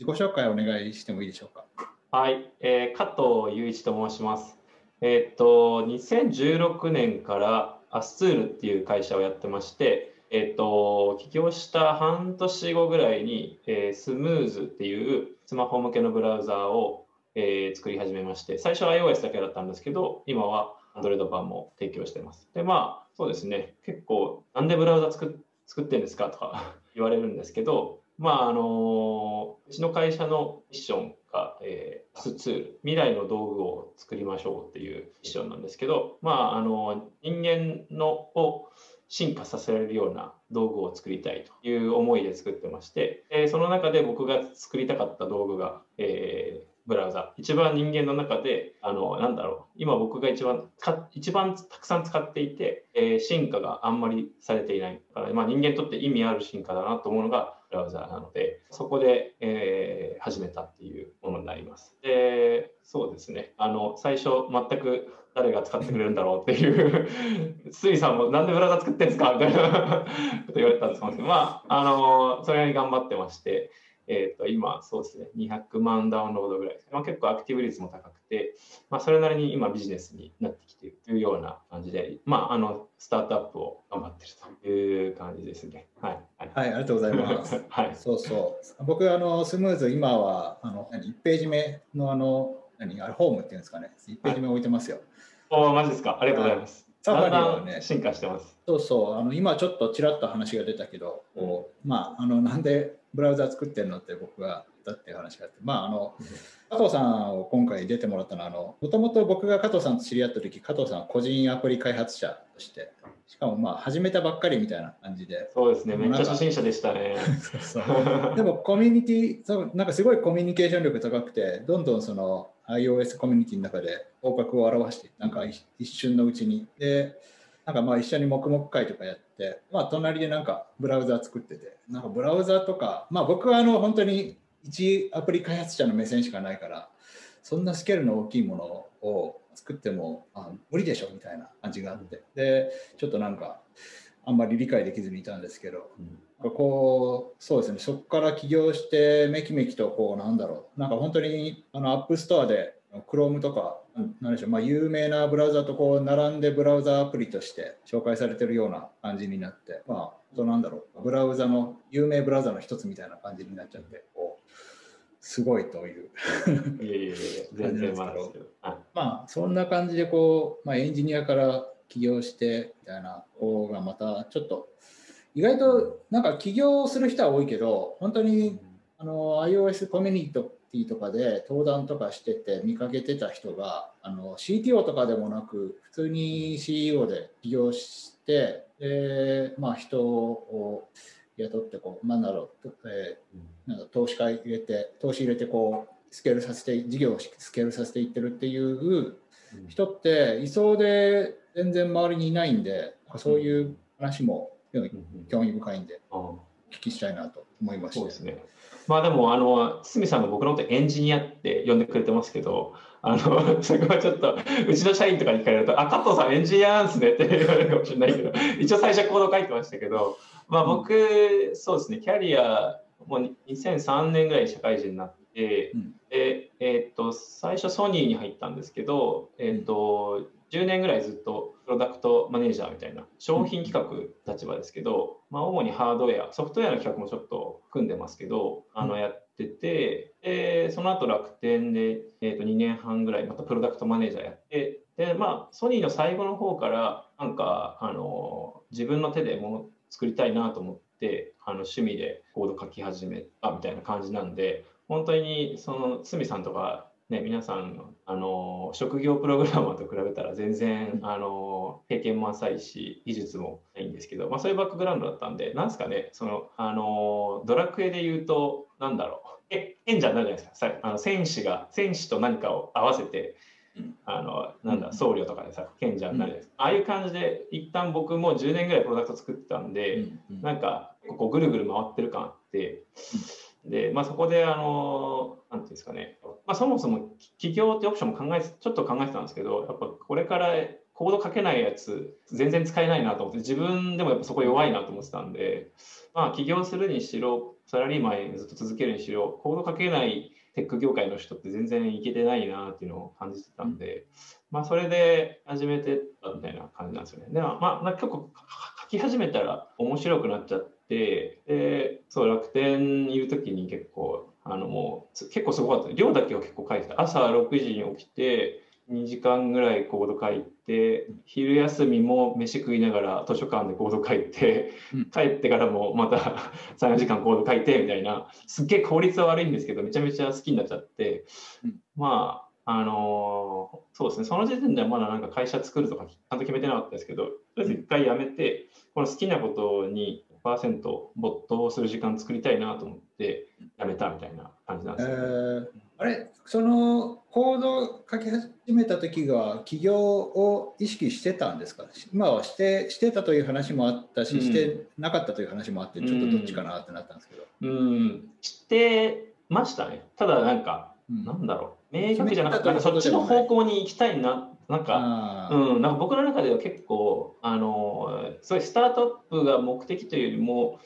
自己紹介をお願いしてもいいでしょうか？はい、えー、加藤雄一と申します。えー、っと、2016年からアスツールっていう会社をやってまして、えー、っと、起業した半年後ぐらいに、えー、スムーズっていうスマホ向けのブラウザーを、えー、作り始めまして、最初は iOS だけだったんですけど、今は Android 版も提供してます。で、まあ、そうですね、結構、なんでブラウザ作作ってんですかとか 言われるんですけど、まあ、あのうちの会社のミッションが、えー、スツール、未来の道具を作りましょうっていうミッションなんですけど、まあ、あの人間のを進化させられるような道具を作りたいという思いで作ってまして、えー、その中で僕が作りたかった道具が、えー、ブラウザ。一番人間の中で、あの、なんだろう、今僕が一番一番たくさん使っていて、えー、進化があんまりされていない。からまあ、人間にとって意味ある進化だなと思うのがブラウザなので、そこで、えー、始めたっていうものになります。で、そうですね。あの、最初全く誰が使ってくれるんだろうっていう スイさんもなんでブラウザ作ってんですかみたいなこと言われたんですけど、まあ、あの、それなりに頑張ってまして、えっ、ー、と、今、そうですね、200万ダウンロードぐらいです。まあ、結構アクティブ率も高くて、まあ、それなりに今ビジネスになってきているというような感じで、まあ、あの、スタートアップを頑張っているという感じですね。はい。はい、はい、ありがとうございます。はい。そうそう。僕、あの、スムーズ、今は、あの、1ページ目の、あの、何、あれ、ホームっていうんですかね。1ページ目置いてますよ。はい、おマジですか。ありがとうございます。サファリはね、進化してます。そうそう、あの今ちょっとちらっと話が出たけど、こうまあ、あのなんでブラウザ作ってるのって僕がったっていう話があって、まあ、あの加藤さんを今回出てもらったのはもともと僕が加藤さんと知り合った時加藤さんは個人アプリ開発者としてしかもまあ始めたばっかりみたいな感じで。そうですね。めっちゃ初心者でしたね。でもコミュニティなんかすごいコミュニケーション力高くてどんどんその iOS コミュニティの中で頭角を現してなんか一瞬のうちに。でなんかまあ一緒に黙々会とかやって、まあ隣でなんかブラウザ作ってて、なんかブラウザとか、まあ僕はあの本当に一アプリ開発者の目線しかないからそんなスケールの大きいものを作ってもあ無理でしょみたいな感じがあって。でちょっとなんかあんまり理解できずにいたんですけど、うん、こうそうですねそこから起業してめきめきとこうなんだろう。なんか本当にあの App Store で Chrome とか何でしょう、まあ、有名なブラウザとこう並んでブラウザアプリとして紹介されてるような感じになってまあとなんだろう。ブラウザの有名ブラウザの一つみたいな感じになっちゃってこうすごいという。いやいやいや 全然まあ、まあそんな感じでこう、まあ、エンジニアから起業してみたいな方がまたちょっと意外となんか起業する人は多いけど本当にあの iOS コミュニティとかで登壇とかしてて見かけてた人があの CTO とかでもなく普通に CEO で起業してで、まあ、人を雇ってこう、なんだろう、えー、なんか投資家入れて、投資入れてこう、スケールさせて、事業をスケールさせていってるっていう人って、いそうで全然周りにいないんで、そういう話も興味深いんで、お聞きしたいなと思いました。そうですね。まあでも、あの、堤さんが僕のことエンジニアって呼んでくれてますけど、あの、そこはちょっと、うちの社員とかに聞かれると、あ、加藤さんエンジニアなんですねって言われるかもしれないけど、一応最初コード書いてましたけど、まあ僕、そうですね、キャリア、もう2003年ぐらい社会人になって、うん、で、えっ、と、最初ソニーに入ったんですけど、えっ、と、10年ぐらいずっとプロダクトマネージャーみたいな商品企画立場ですけど、まあ、主にハードウェア、ソフトウェアの企画もちょっと組んでますけど、あのやってて、でその後楽天で、えー、と2年半ぐらいまたプロダクトマネージャーやって、でまあ、ソニーの最後の方からなんかあの自分の手でもの作りたいなと思ってあの趣味でコード書き始めたみたいな感じなんで本当にその鷲見さんとかね、皆さんあの職業プログラマーと比べたら全然あの経験も浅いし技術もないんですけど、まあ、そういうバックグラウンドだったんでなんですかねそのあのドラクエで言うとなんだろう。え賢者になるじゃないですか。あの戦士が戦士と何かを合わせてあのなんだ僧侶とかでさ賢者になるじゃないですか、ああいう感じで一旦僕も10年ぐらいプロダクト作ってたんで、なんかここぐるぐる回ってる感あって。で、まあ、そこで、あの、なんていうんですかね、まあ、そもそも起業ってオプションも考え、ちょっと考えてたんですけど、やっぱこれからコード書けないやつ、全然使えないなと思って、自分でもやっぱそこ弱いなと思ってたんで、まあ、起業するにしろ、サラリーマンずっと続けるにしろ、コード書けないテック業界の人って全然いけてないなっていうのを感じてたんで、まあ、それで始めてたみたいな感じなんですよね。でも、まあ、結構書き始めたら面白くなっちゃって、で、そう、楽天いる時に結構、あのもう結構すごかった。量だけを結構書いてた。朝6時に起きて、2時間ぐらいコード書いて、昼休みも飯食いながら図書館でコード書いて、帰ってからもまた3、4時間コード書いてみたいな、すっげえ効率は悪いんですけど、めちゃめちゃ好きになっちゃって、まあ、あのー、そうですね、その時点ではまだなんか会社作るとかちゃんと決めてなかったですけど、とりあえず一回やめて、この好きなことに100%没頭する時間作りたいなと思ってやめたみたいな感じなんですよ、ね、えー、あれそのコード書き始めた時が起業を意識してたんですか今はしてしてたという話もあったし、うん、してなかったという話もあってちょっとどっちかなってなったんですけど。うん、うん、してましたねただなんか、うん、なんだろう明確じゃなくてそっちの方向に行きたいななんか、うん、なんか僕の中では結構、あの、そういうスタートアップが目的というよりも、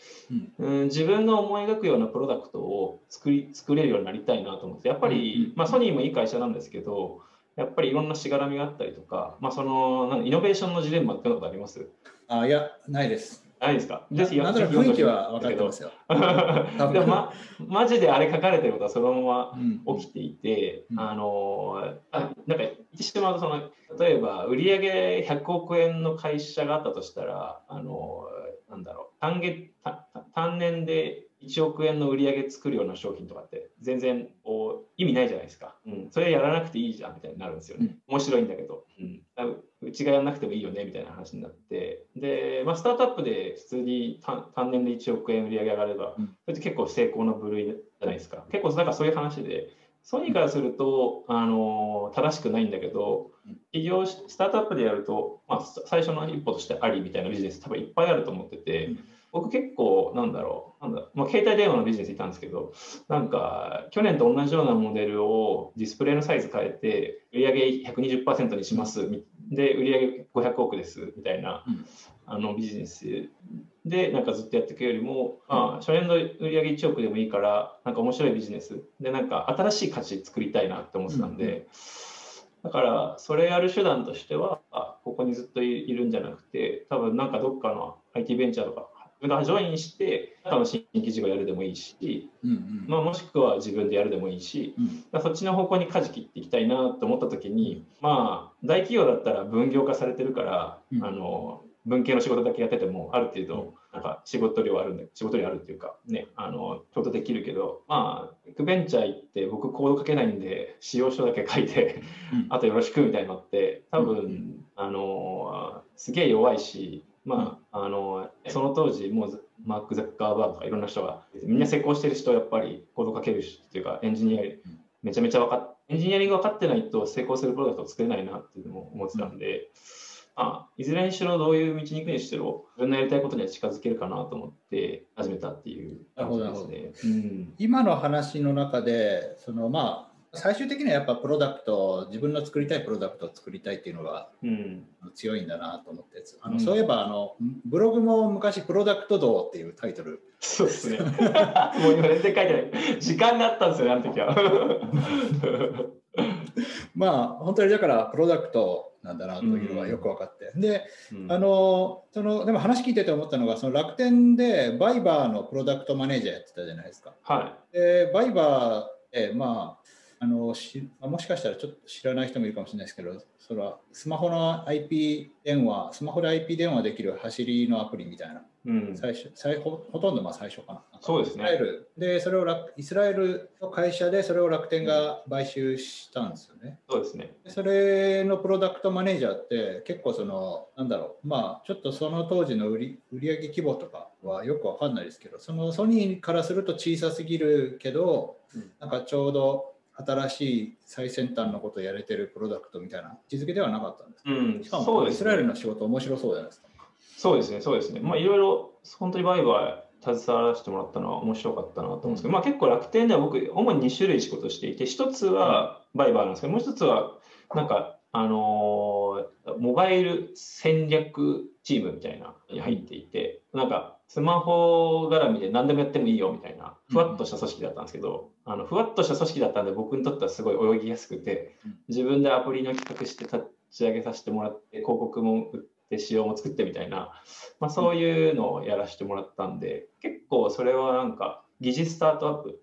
うん、うん、自分が思い描くようなプロダクトを作り、作れるようになりたいなと思って、やっぱり、まあソニーもいい会社なんですけど、やっぱりいろんなしがらみがあったりとか、まあその、なんイノベーションのジレンマってことあります？あいや、ないです。ないですか？ぜひなんとなく雰囲気は分かってますよ。でも、ま、マジであれ書かれてることはそのまま起きていて、うん、あのあなんか言ってしまうとその例えば売上100億円の会社があったとしたらあのなんだろう単月単年で1億円の売り上げ作るような商品とかって全然意味ないじゃないですか、うん、それやらなくていいじゃんみたいになるんですよね、面白いんだけど、うん、うちがやらなくてもいいよねみたいな話になって。で、まあ、スタートアップで普通に単年で1億円売り上げ上がれば、それって結構成功の部類じゃないですか。結構なんかそういう話で。ソニーからすると、あの正しくないんだけど、企業、スタートアップでやると、まあ、最初の一歩としてありみたいなビジネス多分いっぱいあると思ってて、僕結構、なんだろう、なんだまあ、携帯電話のビジネスいたんですけど、なんか、去年と同じようなモデルをディスプレイのサイズ変えて、売上120%にします、で、売上500億です、みたいな、あのビジネス。で、なんかずっとやっていくよりも、まあ、初年度売上1億でもいいから、なんか面白いビジネス。で、なんか新しい価値作りたいなって思ってたんで、だから、それやる手段としては、ここにずっといるんじゃなくて、多分なんかどっかの IT ベンチャーとか、自分がジョインして、の新規事業やるでもいいし、うんうん、まあ、もしくは自分でやるでもいいし、うん、そっちの方向に舵切っていきたいなと思った時に、まあ、大企業だったら分業化されてるから、うん、あの文系の仕事だけやっててもある程度なんか仕事量あるんで仕事量あるっていうかねあのちょうどできるけどまあエクベンチャー行って僕コード書けないんで使用書だけ書いてあとよろしくみたいなのって多分、あのすげえ弱いしまあ、あのその当時もうマーク・ザッカーバーとかいろんな人がみんな成功してる人やっぱりコード書ける人っていうかエンジニアめちゃめちゃ分かっエンジニアリング分かってないと成功するプロダクトを作れないなっていうのも思ってたんで、あいずれにしろどういう道に行くにしても自分のやりたいことには近づけるかなと思って始めたっていう感じですね。うん、今の話の中でそのまあ最終的にはやっぱプロダクト自分の作りたいプロダクトを作りたいっていうのが強いんだなと思ってあの、うん、そういえばあのブログも昔「プロダクト道」っていうタイトル。そうですね。もう今全然書いてない。時間があったんですよねあの時は。まあ本当にだからプロダクトなんだなというのがよく分かって、うん、で、うん、あのそのでも話聞いてて思ったのがその楽天でバイバーのプロダクトマネージャーやってたじゃないですか。はい、でバイバーえまああのしもしかしたらちょっと知らない人もいるかもしれないですけどそれはスマホの IP 電話スマホで IP 電話できる走りのアプリみたいな、うん、最初最ほほとんどまあ最初かな。そうですね。イスラエルでそれをイスラエルの会社でそれを楽天が買収したんですよね、そうですね。それのプロダクトマネージャーって結構そのなんだろうまあちょっとその当時の売り売上規模とかはよくわかんないですけどそのソニーからすると小さすぎるけど、うん、なんかちょうど新しい最先端のことをやれてるプロダクトみたいな位置づけではなかったんです、うん、しかもイスラエルの仕事面白そうじゃないですか。そうですね、そうですね。まあいろいろ本当にバイバイ携わらせてもらったのは面白かったなと思うんですけど、うん、まあ結構楽天では僕、主に2種類仕事していて、一つはバイバイなんですけど、もう一つはなんか、あのー、モバイル戦略チームみたいなに入っていて、なんかスマホ絡みで何でもやってもいいよみたいな、ふわっとした組織だったんですけど、あのふわっとした組織だったんで、僕にとってはすごい泳ぎやすくて、自分でアプリの企画して立ち上げさせてもらって、広告も売って仕様も作ってみたいな、まあ、そういうのをやらせてもらったんで、結構それはなんか疑似スタートアップ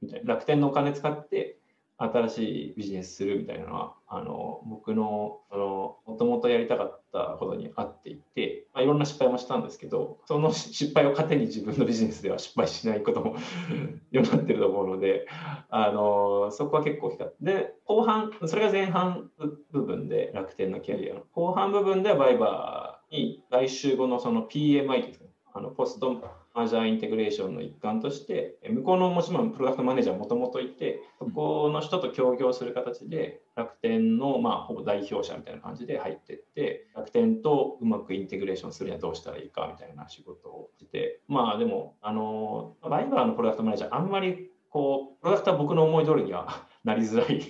みたいな楽天のお金使って新しいビジネスするみたいなのはあの僕のもともとやりたかったことに合っていて、まあ、いろんな失敗もしたんですけどその失敗を糧に自分のビジネスでは失敗しないことも よくなってると思うのであのそこは結構光ってで後半それが前半部分で楽天のキャリアの。後半部分ではバイバーに来週後のその PMI ですね。あのポストアジャーインテグレーションの一環として、向こうのもちろんプロダクトマネージャーもともといて、そこの人と協業する形で、楽天のまあほぼ代表者みたいな感じで入っていって、楽天とうまくインテグレーションするにはどうしたらいいかみたいな仕事をしてて、まあでも、あのバイバーのプロダクトマネージャー、あんまりこう、プロダクトは僕の思い通りには なりづらい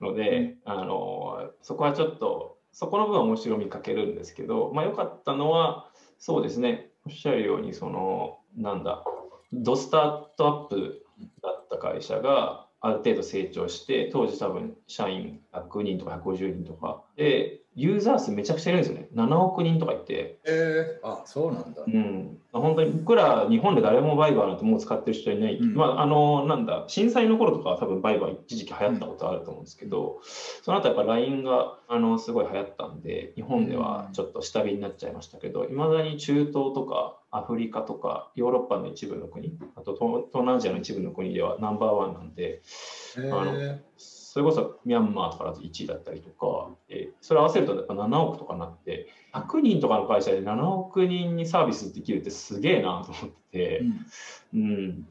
ので、あのそこはちょっと、そこの部分は面白みかけるんですけど、まあ良かったのは、そうですね、おっしゃるように、その、なんだ、ドスタートアップだった会社がある程度成長して、当時多分社員100人とか150人とかで、ユーザー数めちゃくちゃいるんですよね。7億人とかいて。えー、あ、そうなんだ。うん。本当に僕ら日本で誰もバイバーなんてもう使ってる人いない。うん、まあ、あの、なんだ、震災の頃とかは多分バイバー一時期流行ったことあると思うんですけど、うん、その後やっぱ LINE が、あの、すごい流行ったんで、日本ではちょっと下火になっちゃいましたけど、いまだに中東とかアフリカとかヨーロッパの一部の国、あと東南アジアの一部の国ではナンバーワンなんで、あのそれこそミャンマーとかだと1位だったりとか、えそれ合わせるとやっぱ7億とかになって、100人とかの会社で7億人にサービスできるってすげえなと思ってて、うん、うん、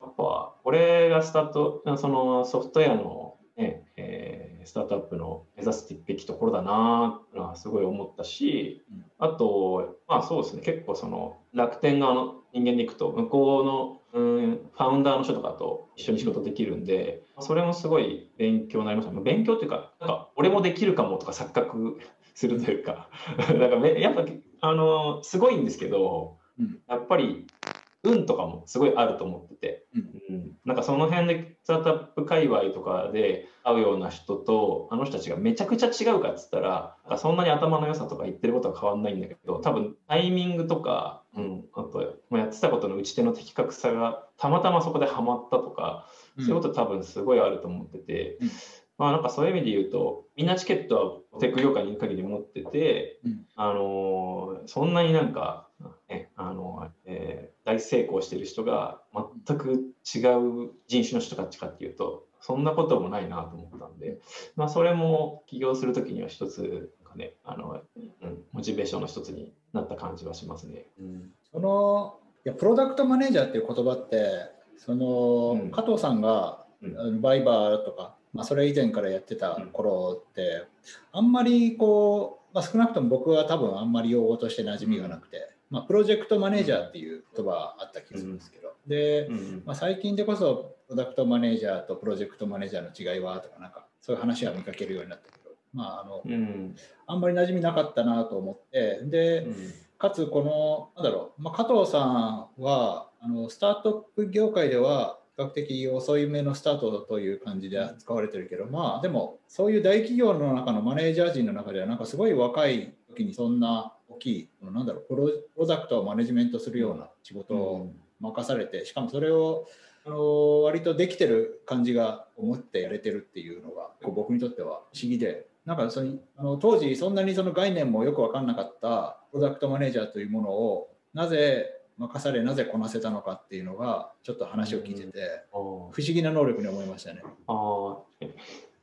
やっぱこれがスタート、そのソフトウェアの、ねえー、スタートアップの目指すべきところだなとすごい思ったし、あと、まあそうですね、結構その楽天側の人間でいくと、向こうのうんファウンダーの人とかと一緒に仕事できるんで、それもすごい勉強になりました。勉強っていうか、なんか俺もできるかもとか錯覚するというか、だからやっぱあのすごいんですけど、やっぱり運とかもすごいあると思ってて、うん、なんかその辺でスタートアップ界隈とかで会うような人とあの人たちがめちゃくちゃ違うかっつったらそんなに頭の良さとか言ってることは変わんないんだけど多分タイミングとか、うん、あとやってたことの打ち手の的確さがたまたまそこでハマったとか、そういうこと多分すごいあると思ってて。うん。まあなんかそういう意味で言うと、みんなチケットはテック業界にいる限り持ってて、うん、あのそんなになんか、ね、あの、えー、大成功してる人が全く違う人種の人たちかっていうと、そんなこともないなと思ったんで、まあそれも起業するときには一つ、なんかね、あの、うん、モチベーションの一つになった感じはしますね。うん、そのいやプロダクトマネージャーっていう言葉ってその、うん、加藤さんが、うん、バイバーとかまあ、それ以前からやってた頃ってあんまりこう、まあ、少なくとも僕は多分あんまり用語として馴染みがなくて、まあ、プロジェクトマネージャーっていう言葉あった気がするんですけど、で、まあ、最近でこそプロダクトマネージャーとプロジェクトマネージャーの違いはとかなんかそういう話は見かけるようになったけど、まああのあんまり馴染みなかったなと思って。で、かつこのなんだろう、まあ、加藤さんはあのスタートアップ業界では較的遅い目のスタートという感じで使われてるけど、まあでもそういう大企業の中のマネージャー陣の中ではなんかすごい若い時にそんな大きいなんだろうプロプロダクトをマネジメントするような仕事を任されてしかもそれをあの割とできてる感じが思ってやれてるっていうのが僕にとっては不思議でなんかそのあの当時そんなにその概念もよく分かんなかったプロダクトマネージャーというものをなぜ任されなぜこなせたのかっていうのがちょっと話を聞いてて、不思議な能力に思いましたね。あ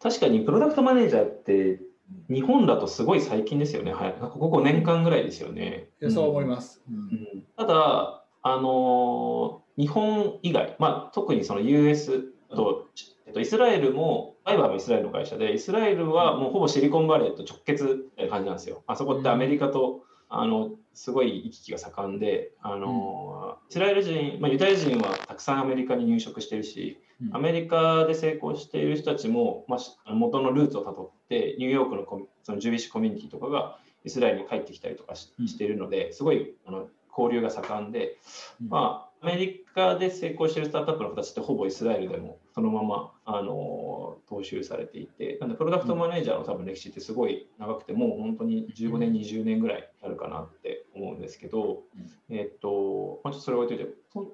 確かにプロダクトマネージャーって日本だとすごい最近ですよね、はい、ここ5年間ぐらいですよね。そう思います、うん。うん、ただ、あのー、日本以外、まあ、特にその US と、えっと、イスラエルも、バイバーもイスラエルの会社で、イスラエルはもうほぼシリコンバレーと直結みたいな感じなんですよ。あそこってアメリカとあのすごい行き来が盛んであの、イスラエル人、まあ、ユダヤ人はたくさんアメリカに入植してるし、アメリカで成功している人たちも、まあ、元のルーツをたどってニューヨークのコそのジュビッシュコミュニティとかがイスラエルに帰ってきたりとかし,、ているのですごいあの交流が盛んで、まあ、アメリカで成功しているスタートアップの形ってほぼイスラエルでもそのままあの踏襲されていてなんでプロダクトマネージャーの多分歴史ってすごい長くてもう本当に15年20年ぐらいあるかなって思うんですけど、えっと、まあ、ちょっとそれ置いといて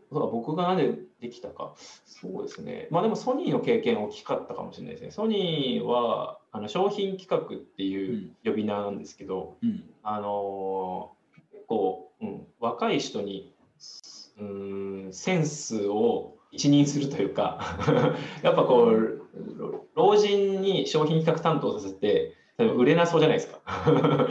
僕が何でできたか。そうですね。まあでもソニーの経験大きかったかもしれないですね。ソニーはあの商品企画っていう呼び名なんですけど、うん、あの結構、うん、若い人にうんセンスを一任するというか やっぱこう老人に商品企画担当させて売れなそうじゃないですか。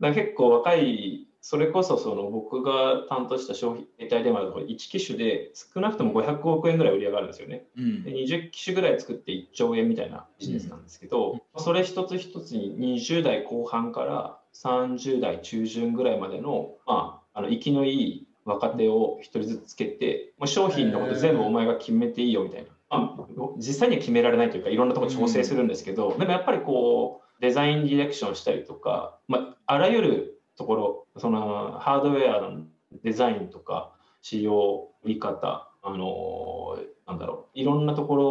だ結構若いそれこそその僕が担当した商品携帯電話だと1機種で少なくとも500億円ぐらい売り上がるんですよね、うん、で20機種ぐらい作って1兆円みたいなビジネスなんですけど、うん、それ一つ一つに20代後半から30代中旬ぐらいまでの,、まあ、あの生きのいい若手を1人ずつつけて、もう商品のこと全部お前が決めていいよみたいな。まあ、実際には決められないというか、いろんなところ調整するんですけど、でもやっぱりこう、デザインディレクションしたりとか、まあ、あらゆるところ、そのハードウェアのデザインとか、仕様、売り方、あのなんだろう、いろんなところ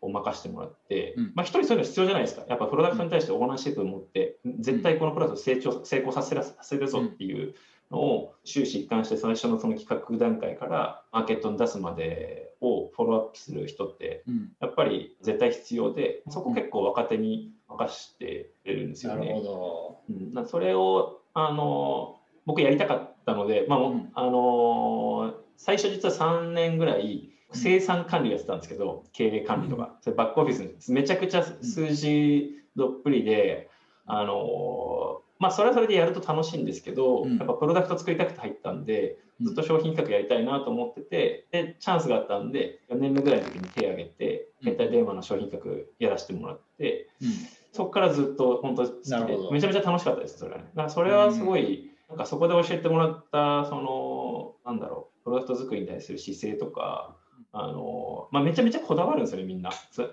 を任せてもらって、うん、まあ一人そういうの必要じゃないですか。やっぱプロダクトに対してオーナーシップを持って、絶対このプロダクト成長、成功させらさせるぞっていうのを終始一貫して最初のその企画段階からマーケットに出すまでをフォローアップする人ってやっぱり絶対必要で、そこ結構若手に任してれるんですよね。なるほど、うん、それをあの僕やりたかったので、まあ、うん、あの最初実は3年ぐらい生産管理やってたんですけど、経営管理とか、それバックオフィスめちゃくちゃ数字どっぷりで、あのまあ、それはそれでやると楽しいんですけど、うん、やっぱプロダクト作りたくて入ったんで、ずっと商品企画やりたいなと思ってて、で、チャンスがあったんで、4年目ぐらいの時に手を挙げて、携帯電話の商品企画やらせてもらって、うん、そこからずっと本当好きで、めちゃめちゃ楽しかったです、それ。はね。だからそれはすごい、なんかそこで教えてもらった、その、なんだろう、プロダクト作りに対する姿勢とか、あの、まあ、めちゃめちゃこだわるんですよね、みんな。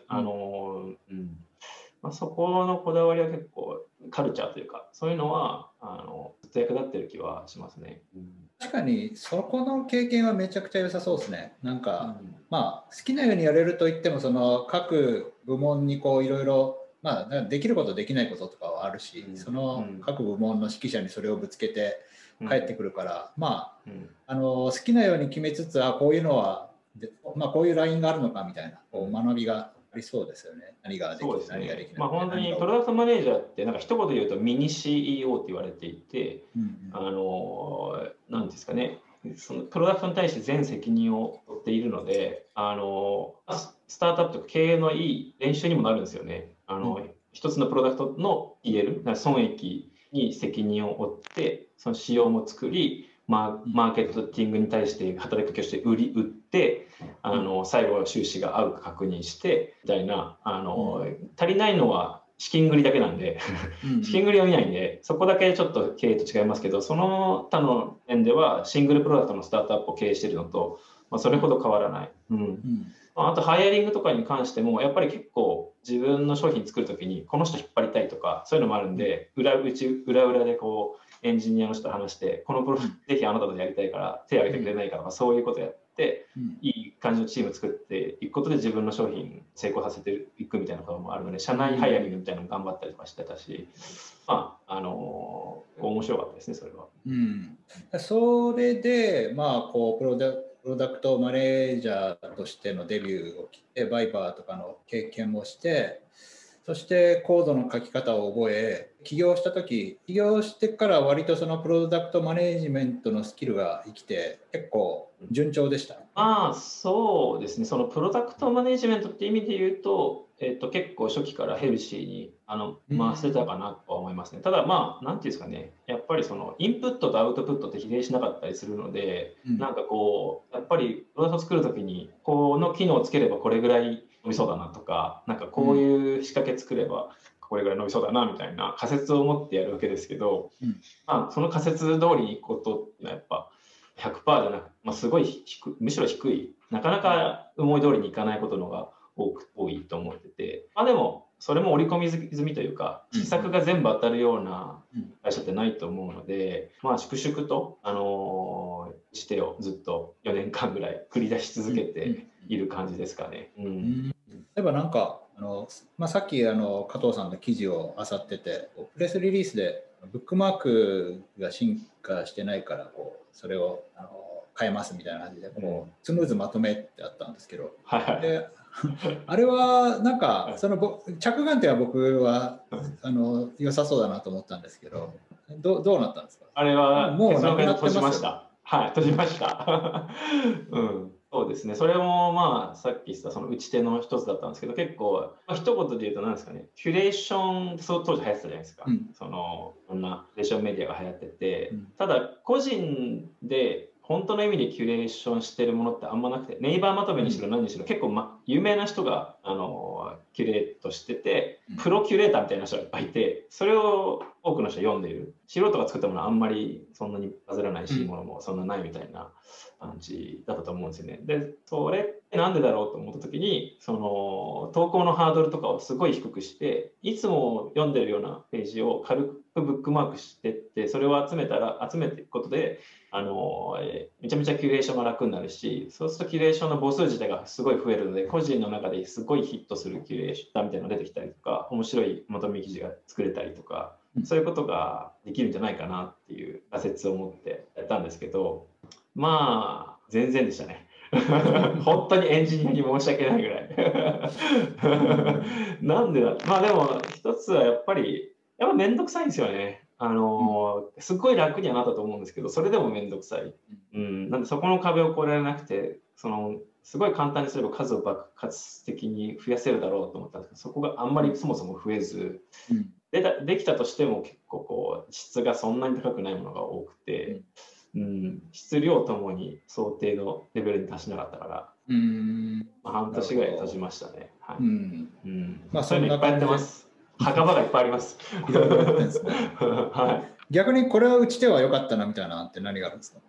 あの、うん。まあ、そこのこだわりは結構カルチャーというかそういうのはあのずっと役立ってる気はしますね。うん、確かにそこの経験はめちゃくちゃ良さそうですね。なんか、うん、まあ好きなようにやれると言ってもその各部門にこういろいろまあできることできないこととかはあるし、うん、その各部門の指揮者にそれをぶつけて帰ってくるから、まあ、あの好きなように決めつつあこういうのはまあ、こういうラインがあるのかみたいなこう学びがありそうですよね。何ができて、ね、何ができない。まあ本当にプロダクトマネージャーってなんか一言で言うとミニ CEO って言われていて、うんうん、あのなんですかね。そのプロダクトに対して全責任を負っているので、あのスタートアップとか経営のいい練習にもなるんですよね。あの、うん、一つのプロダクトの言える損益に責任を負って、その仕様も作り、マーケットティングに対して働きかけをして売り売ってあの最後は収支が合うか確認してみたいなあの、足りないのは資金繰りだけなんで資金繰りは見ないんでそこだけちょっと経営と違いますけどその他の面ではシングルプロダクトのスタートアップを経営しているのと、まあ、それほど変わらない。うん、うん。あとハイアリングとかに関してもやっぱり結構自分の商品作る時にこの人引っ張りたいとかそういうのもあるんで裏うち裏裏でこうエンジニアの人と話して、このプロぜひあなたとやりたいから手を挙げてくれないかとか、そういうことやって、いい感じのチーム作っていくことで自分の商品成功させていくみたいなこともあるので、社内ハイアリングみたいなのも頑張ったりとかしてたし、まあ、あのー、面白かったですね、それは。うん、それで、まあ、こうプロダプロダクトマネージャーとしてのデビューを切って、バイバーとかの経験もして、そしてコードの書き方を覚え、起業した時、起業してから割とそのプロダクトマネージメントのスキルが生きて、結構順調でした。ああ、そうですね。そのプロダクトマネージメントって意味で言うと、えっと、結構初期からヘルシーにあの回せたかなとは思いますね。うん、ただまあ、なんていうんですかね、やっぱりそのインプットとアウトプットって比例しなかったりするので、うん、なんかこう、やっぱりプロダクト作るときに、この機能をつければこれぐらい伸びそうだなとか、なんかこういう仕掛け作れば、これぐらい伸びそうだなみたいな仮説を持ってやるわけですけど、うん、まあ、その仮説通りにいくことってのはやっぱ100%じゃなく、まあ、すごい低むしろ低いなかなか思い通りにいかないことのが多く多いと思ってて、まあ、でもそれも織り込み済みというか施策が全部当たるような会会社ってないと思うので、まあ、粛々と、あのー、してをずっと4年間ぐらい繰り出し続けている感じですかね。うん、うん、例えばなんかあの、まあ、さっきあの加藤さんの記事を漁っててプレスリリースでブックマークが進化してないからこうそれをあの変えますみたいな感じでこうスムーズまとめってあったんですけど、はい、であれはなんかその着眼点は僕はあの良さそうだなと思ったんですけどどどうなったんですか？あれはもうなくなってました。はい、閉じました。うん、そうですね。それもまあさっき言ったその打ち手の一つだったんですけど、結構、まあ、一言で言うと何ですかね、キュレーションそう当時流行ってたじゃないですか。うん、そのこんなキュレーションメディアが流行ってて、うん、ただ個人で本当の意味でキュレーションしてるものってあんまなくて、ネイバーまとめにしろ何にしろ、結構、ま、有名な人があのキュレートしてて、プロキュレーターみたいな人がいっぱいいて、それを多くの人が読んでいる。素人が作ったものはあんまりそんなにバズらないし、ものもそんなないみたいな感じだったと思うんですよね。で、それってなんでだろうと思った時に、その投稿のハードルとかをすごい低くして、いつも読んでるようなページを軽くブックマークしてって、それを集めたら、集めていくことで、あの、えめちゃめちゃキュレーションが楽になるし、そうするとキュレーションの母数自体がすごい増えるので、個人の中ですごいヒットするキュレーションみたいなのが出てきたりとか、面白いまとめ記事が作れたりとか、そういうことができるんじゃないかなっていう仮説を持ってやったんですけど、まあ、全然でしたね。本当にエンジニアに申し訳ないぐらい。なんでだまあでも、一つはやっぱり、やっぱめんどくさいんですよね。あのー、すっごい楽にはなったと思うんですけど、それでもめんどくさい。うん、なんでそこの壁を越えられなくて、そのすごい簡単にすれば数を爆発的に増やせるだろうと思ったんですけど、そこがあんまりそもそも増えず、うん、でできたとしても結構こう質がそんなに高くないものが多くて、うん、うん、質量ともに想定のレベルに達しなかったから、うん。まあ、半年ぐらい閉じましたね。はい、うん。うん。まあ、そういうのいっぱいやってます。墓場がいっぱいあります。はい、逆にこれは打ち手は良かったなみたいなって何があるんですか？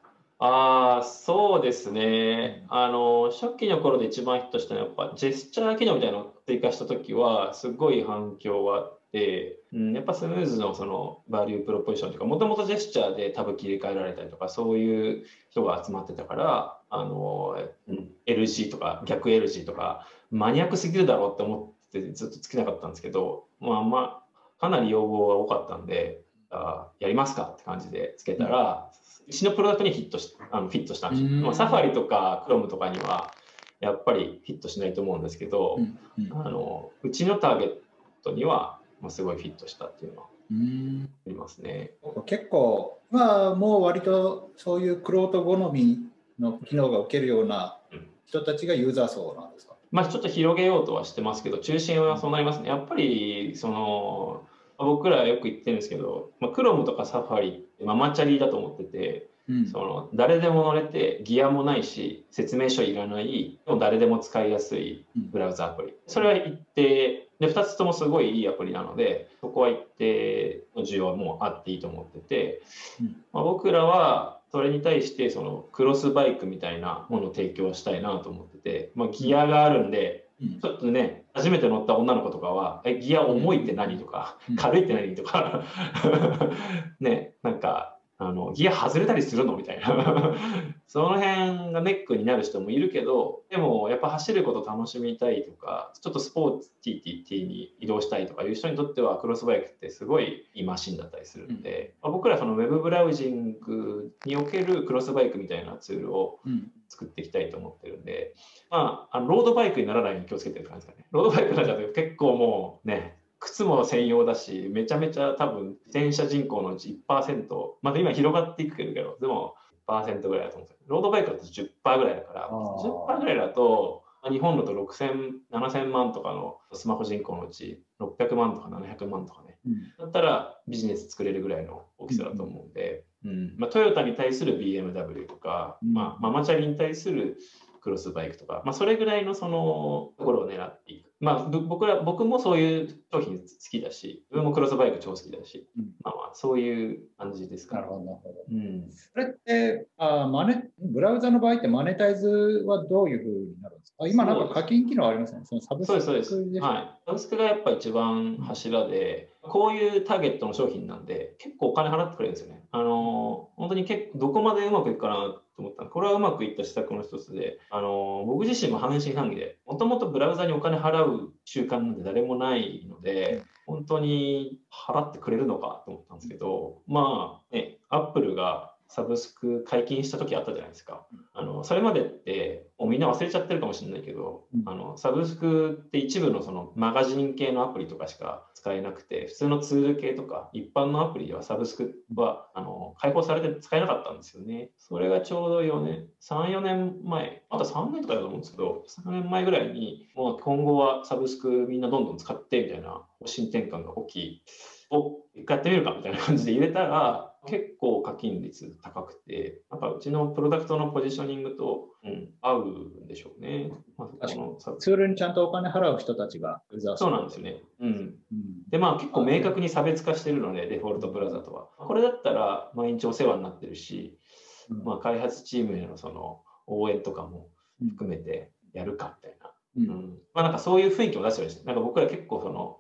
ああ、そうですね。あの、初期の頃で一番ヒットしたのは、やっぱジェスチャー機能みたいなのを追加したときは、すごい反響があって、うん、やっぱスムーズのそのバリュープロポジションというか、もともとジェスチャーでタブ切り替えられたりとか、そういう人が集まってたから、あの、うん、LG とか逆 LG とか、マニアックすぎるだろうって思ってずっとつけなかったんですけど、まあまあ、かなり要望が多かったんで、あやりますかって感じでつけたら、うちのプロダクトにヒットしあのフィットしたんですよ。まあ、サファリとかクロムとかにはやっぱりフィットしないと思うんですけど、うん。うん、あのうちのターゲットには、まあ、すごいフィットしたっていうのはありますね。結構、まあ、もう割とそういうクロート好みの機能が受けるような人たちがユーザー層なんですか、まあ、ちょっと広げようとはしてますけど、中心はそうなりますね。やっぱりその僕らよく言ってるんですけど、まあ、クロムとかサファリってママチャリだと思ってて、うん、その誰でも乗れてギアもないし説明書いらないでも誰でも使いやすいブラウザアプリ、それは一定で2つともすごいいいアプリなのでそこは一定の需要はもうあっていいと思ってて、うん、まあ、僕らはそれに対してそのクロスバイクみたいなものを提供したいなと思ってて、まあ、ギアがあるんでちょっとね、初めて乗った女の子とかは、え、ギア重いって何とか、軽いって何とか。ね、なんか、あのギア外れたりするの？みたいな。その辺がネックになる人もいるけどでもやっぱ走ること楽しみたいとかちょっとスポーツ TTT に移動したいとかいう人にとってはクロスバイクってすごいいいマシンだったりするんで、うん、まあ、僕らそのウェブブラウジングにおけるクロスバイクみたいなツールを作っていきたいと思ってるんで、まあ、あのロードバイクにならないように気をつけてる感じですかね。ロードバイクになっちゃうと結構もうね靴も専用だし、めちゃめちゃ多分、自転車人口のうち1%、まだ今広がっていくけど、でも1%ぐらいだと思うんですよ。ロードバイクだと10%ぐらいだから、10%ぐらいだと、日本だと6000、7000万とかのスマホ人口のうち600万とか700万とかね、うん、だったらビジネス作れるぐらいの大きさだと思うんで、うん、まあ、トヨタに対する BMW とか、うん、まあ、ママチャリに対するクロスバイクとか、まあ、それぐらいのそのところを狙っていく。まあ、僕ら僕もそういう商品好きだし、自分もクロスバイク超好きだし、うん、まあまあ、そういう感じですか、なるほど、なるほど。うん、それってあマネ、ブラウザの場合ってマネタイズはどういうふうになるんですか？あ今なんか課金機能ありますね。そのサブスクそうです、そうです。はい。サブスクがやっぱ一番柱で、こういうターゲットの商品なんで、結構お金払ってくれるんですよね。あの、本当に結構、どこまでうまくいくかなと思ったこれはうまくいった施策の一つで、あの、僕自身も半信半疑で、もともとブラウザにお金払う習慣なんて誰もないので、本当に払ってくれるのかと思ったんですけど、まあ、ね、アップルがサブスク解禁した時あったじゃないですか。あのそれまでってもうみんな忘れちゃってるかもしれないけど、うん、あのサブスクって一部のそのマガジン系のアプリとかしか使えなくて普通のツール系とか一般のアプリではサブスクはあの開放されて使えなかったんですよね。それがちょうど4年3、4年前まだ3年とかだと思うんですけど3年前ぐらいにもう今後はサブスクみんなどんどん使ってみたいな方針転換が起きお一回やってみるかみたいな感じで入れたら結構課金率高くて、なんかうちのプロダクトのポジショニングと、うん、合うんでしょうね。まあ、ツールにちゃんとお金払う人たちがそうなんですよね。うん。うん、で、まあ結構明確に差別化してるので、デフォルトブラウザとは。これだったら毎日お世話になってるし、うん、まあ開発チームへのその応援とかも含めてやるかみたいな。うん、まあなんかそういう雰囲気を出してるんですなんか僕ら結構その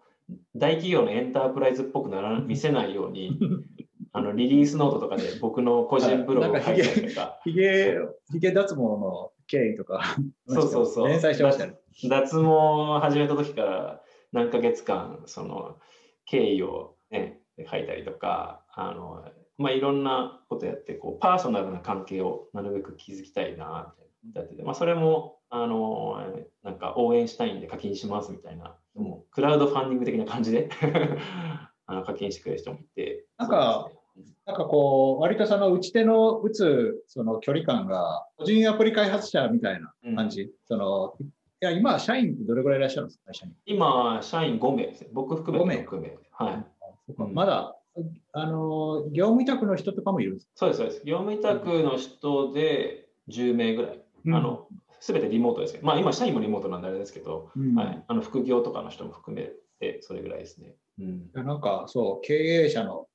大企業のエンタープライズっぽくなら見せないように あのリリースノートとかで僕の個人ブログを書いたりとか。ひげ、ひげ脱毛の経緯とか、そうそうそう。連載してましたね。脱毛始めた時から何ヶ月間、その経緯をね、書いたりとか、あの、まあ、いろんなことやって、こう、パーソナルな関係をなるべく築きたいな、ってやってて、まあ、それも、あの、なんか応援したいんで課金しますみたいな、もうクラウドファンディング的な感じで あの課金してくれる人もいて。なんか、なんかこう、割とその打ち手の打つその距離感が、個人アプリ開発者みたいな感じ？うん、そのいや、今、社員ってどれぐらいいらっしゃるんですか、会社に。今、社員5名ですね。僕含めて5名。はい。うん、まだ、あの、業務委託の人とかもいるんですか？そうです、そうです。業務委託の人で10名ぐらい。うん、あの、すべてリモートですね。まあ今、社員もリモートなんであれですけど、はい、あの副業とかの人も含めて、それぐらいですね。うん、なんかそう、経営者の、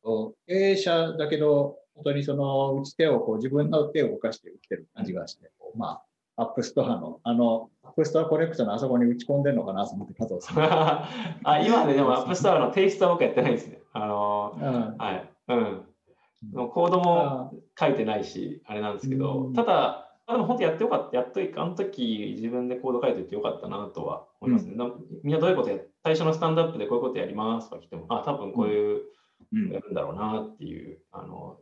経営者だけど、本当にその打ち手をこう自分の手を動かして打ってる感じがして、まあ、 App Store の、あの、 App Store Connect のあそこに打ち込んでるのかなと思って、加藤さん。あ今ででも App Store のテキストは僕やってないですね。あの、うん、はい。うん。コードも書いてないし、あれなんですけど、ただ、あでも本当やってよかった、やっとあの時自分でコード書いておいてよかったなとは思いますね。うん、みんなどういうことや、最初のスタンドアップでこういうことやりますとか来ても、あ、多分こういう、やるんだろうなっていう、あの、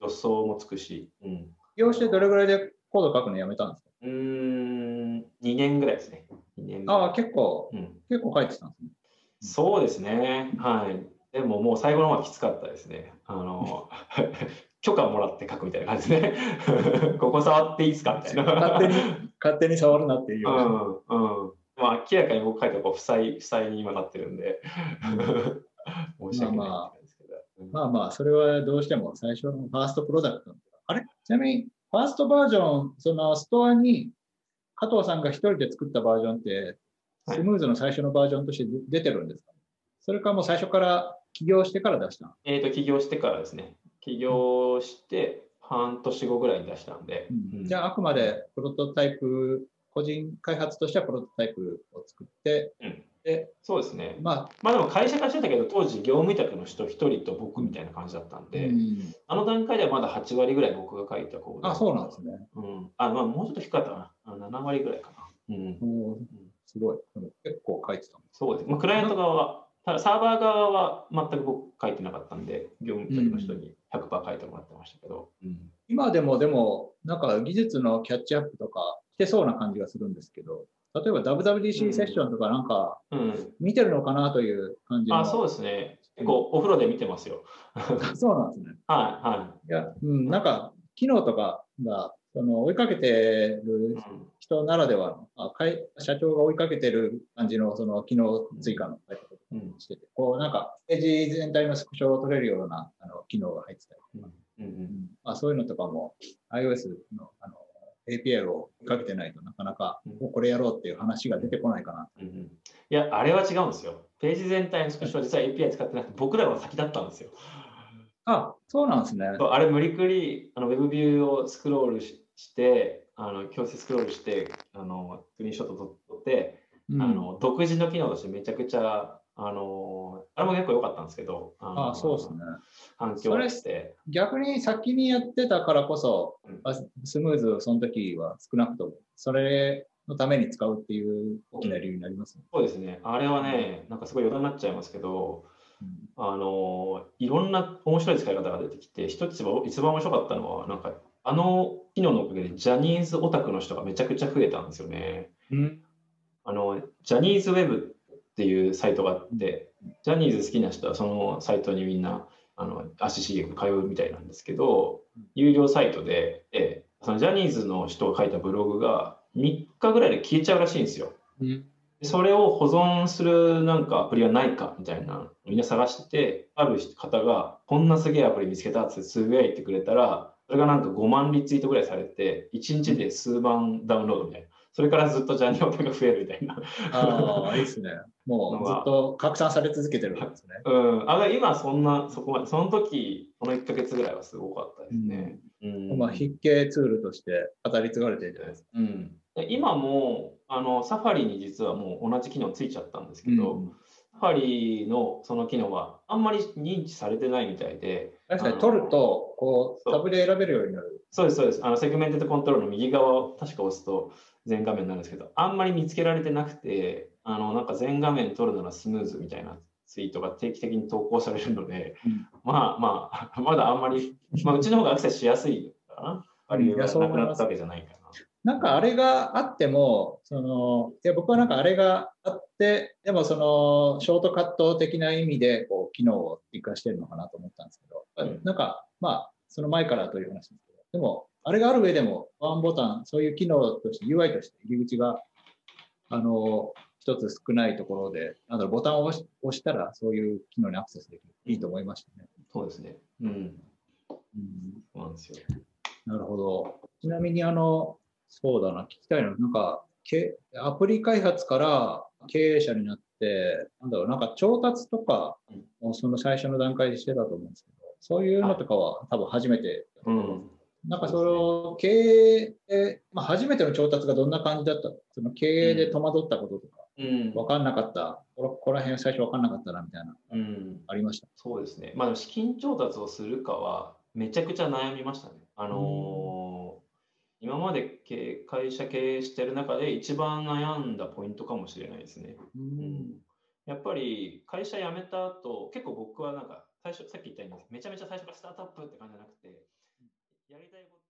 予想もつくし。うん。要してどれぐらいでコード書くのやめたんですか？うん、2年ぐらいですね。2年ああ、結構、うん、結構書いてたんですね。そうですね。はい。でももう最後の方はきつかったですね。あの、許可もらって書くみたいな感じで、ここ触っていいですかみたいな。勝手に、勝手に触るなっていう。うん、うん。まあ、明らかに僕書いてこう、負債、負債に今なってるんで、申し訳ないですけど。まあまあ、それはどうしても最初のファーストプロダクト。あれ？ちなみに、ファーストバージョン、そのストアに加藤さんが一人で作ったバージョンって、スムーズの最初のバージョンとして出てるんですか、はい、それかもう最初から起業してから出したえっ、と、起業してからですね。起業して半年後ぐらいに出したんで。うん、じゃあ、あくまでプロトタイプ、個人開発としてはプロトタイプを作って、うん、でそうですね。まあ、まあでも会社化してたけど、当時業務委託の人1人と僕みたいな感じだったんで、うん、あの段階ではまだ8割ぐらい僕が書いたコード。あ、そうなんですね。うん。あ、まあもうちょっと低かったかな。7割ぐらいかな。うん。すごい。結構書いてたそうです。まあ、クライアント側はただサーバー側は全く僕書いてなかったんで、業務の人に100%書いてもらってましたけど。うん、今でもでも、なんか技術のキャッチアップとかしてそうな感じがするんですけど、例えば WWDC セッションとかなんか、見てるのかなという感じ、うん、あ、そうですね。結構お風呂で見てますよ。そうなんですね。はい、はい。いや、うん、なんか、機能とかがその追いかけてる人ならではの、うん、社長が追いかけてる感じのその機能追加の書い方してて、うん、こうなんかページ全体のスクショを取れるようなあの機能が入ってたりとか、うん。うんまあ、そういうのとかも iOS のあの API をかけてないとなかなか、もうこれやろうっていう話が出てこないかな、うんうん、いや、あれは違うんですよ。ページ全体のスクショは実は API 使ってなくて、僕らは先だったんですよ。あ、そうなんですね。あれ無理くりあのウェブビューをスクロールしして、あの強制スクロールしてあのスクリーンショット撮って、うん。あの独自の機能としてめちゃくちゃあのあれも結構良かったんですけどあそうですね。反響があって。逆に先にやってたからこそ、うん。あスムーズをその時は少なくとも、それのために使うっていう大きな理由になりますね。そうですね。あれはねなんかすごい余談になっちゃいますけどあのいろんな面白い使い方が出てきて一つ一番面白かったのはなんかあの機能のおかげでジャニーズオタクの人がめちゃくちゃ増えたんですよね。うんあのジャニーズウェブっていうサイトがあって、ジャニーズ好きな人はそのサイトにみんなあの足しげく通うみたいなんですけど、有料サイトで、えそのジャニーズの人が書いたブログが3日ぐらいで消えちゃうらしいんですよ。うんそれを保存するなんかアプリはないかみたいなのみんな探してて、ある方がこんなすげえアプリ見つけたってつぶやいてくれたら、それがなんか5万リツイートぐらいされて、1日で数万ダウンロードみたいな。それからずっとジャニオタが増えるみたいな。ああ、いいですね。もうずっと拡散され続けてるんですね。うん、あ今そんな、そこまで、その時、この1ヶ月ぐらいはすごかったですね。うんまあ、筆形ツールとして語り継がれてるじゃないですか。うん、で今もあの Safari に実はもう同じ機能ついちゃったんですけど、うん Safari のその機能はあんまり認知されてないみたいで、確かに取ると、こう、タブで選べるようになる。そうです、そうです。あの segmented control の右側を確か押すと全画面になるんですけど、あんまり見つけられてなくて、あのなんか全画面撮るなら Smooz みたいなツイートが定期的に投稿されるので、うんまあまあ、まだあんまり、まあ、うちの方がアクセスしやすいかな。あ理由がなくなったわけじゃないかな。なんかあれがあっても、そのいや僕はなんかあれがあって、でもそのショートカット的な意味でこう機能を追加してるのかなと思ったんですけど、うんなんかまあ、その前からという話ですけど、でもあれがある上でもワンボタン、そういう機能として、UI として入り口があの一つ少ないところで、なんだろうボタンを押し押したらそういう機能にアクセスできる。いいと思いましたね。そうですね。うん。うんそうなんですよ。なるほど。ちなみに、あの、そうだな、聞きたいのは、なんか、けアプリ開発から経営者になって、なんだろう、なんか調達とかをその最初の段階でしてたと思うんですけど、そういうのとかは多分初めてだと思うんですうん。なんかその経営で、まあ、初めての調達がどんな感じだった？のその経営で戸惑ったこととか、うん。分かんなかった、こここら辺最初分かんなかったなみたいな、うん。ありました？そうですね。まあ、資金調達をするかは、めちゃくちゃ悩みましたね。あのー今まで会社経営してる中で一番悩んだポイントかもしれないですね。うんやっぱり会社辞めた後、結構僕はなんか最初、さっき言ったようにめちゃめちゃ最初からスタートアップって感じじゃなくて、やりたいこと